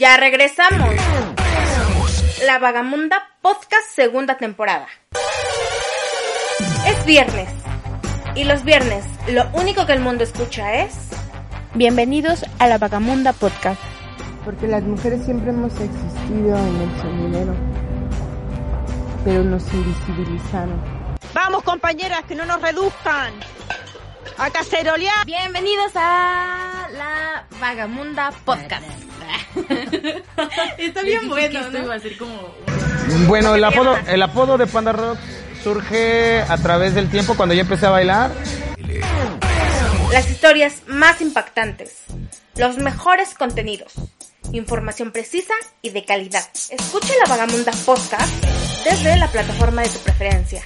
Ya regresamos. La Vagamunda Podcast segunda temporada. Es viernes. Y los viernes, lo único que el mundo escucha es... Bienvenidos a la Vagamunda Podcast. Porque las mujeres siempre hemos existido en el sonidero, pero nos invisibilizaron. Vamos compañeras, que no nos reduzcan. A cacerolear. Bienvenidos a la Vagamunda Podcast. Está bien bueno, ¿no? Bueno, el apodo, el apodo de Panda Rock surge a través del tiempo cuando yo empecé a bailar. Las historias más impactantes, los mejores contenidos, información precisa y de calidad. Escucha la Vagamunda Podcast desde la plataforma de tu preferencia.